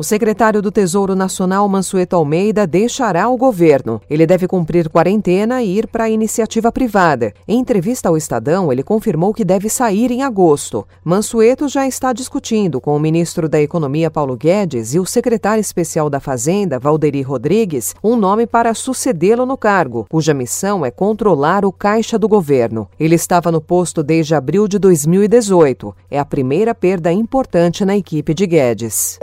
O secretário do Tesouro Nacional, Mansueto Almeida, deixará o governo. Ele deve cumprir quarentena e ir para a iniciativa privada. Em entrevista ao Estadão, ele confirmou que deve sair em agosto. Mansueto já está discutindo com o ministro da Economia, Paulo Guedes, e o secretário especial da Fazenda, Valderi Rodrigues, um nome para sucedê-lo no cargo, cuja missão é controlar o caixa do governo. Ele estava no posto desde abril de 2018. É a primeira perda importante na equipe de Guedes.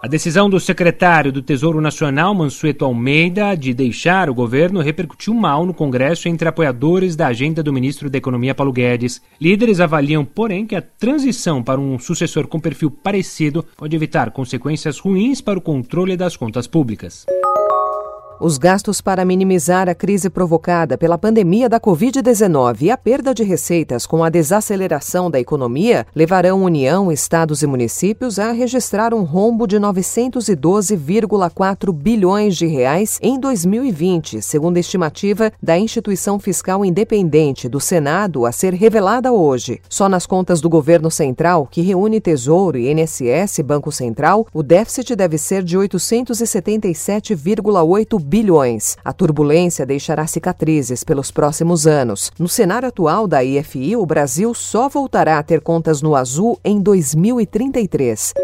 A decisão do secretário do Tesouro Nacional, Mansueto Almeida, de deixar o governo repercutiu mal no Congresso entre apoiadores da agenda do ministro da Economia, Paulo Guedes. Líderes avaliam, porém, que a transição para um sucessor com perfil parecido pode evitar consequências ruins para o controle das contas públicas. Os gastos para minimizar a crise provocada pela pandemia da Covid-19 e a perda de receitas com a desaceleração da economia levarão União, estados e municípios a registrar um rombo de 912,4 bilhões de reais em 2020, segundo a estimativa da instituição fiscal independente do Senado a ser revelada hoje. Só nas contas do governo central, que reúne Tesouro e INSS, Banco Central, o déficit deve ser de 877,8 bilhões. A turbulência deixará cicatrizes pelos próximos anos. No cenário atual da IFI, o Brasil só voltará a ter contas no azul em 2033.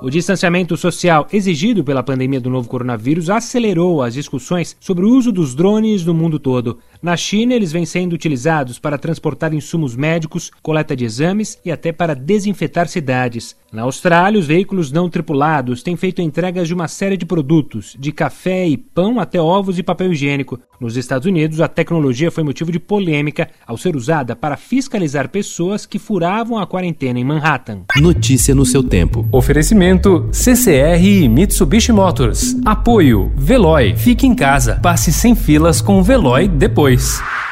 O distanciamento social exigido pela pandemia do novo coronavírus acelerou as discussões sobre o uso dos drones no mundo todo. Na China, eles vêm sendo utilizados para transportar insumos médicos, coleta de exames e até para desinfetar cidades. Na Austrália, os veículos não tripulados têm feito entregas de uma série de produtos, de café e pão até ovos e papel higiênico. Nos Estados Unidos, a tecnologia foi motivo de polêmica ao ser usada para fiscalizar pessoas que furavam a quarentena em Manhattan. Notícia no seu tempo. Oferecimento CCR e Mitsubishi Motors. Apoio Veloy. Fique em casa. Passe sem filas com o Veloy depois. Peace.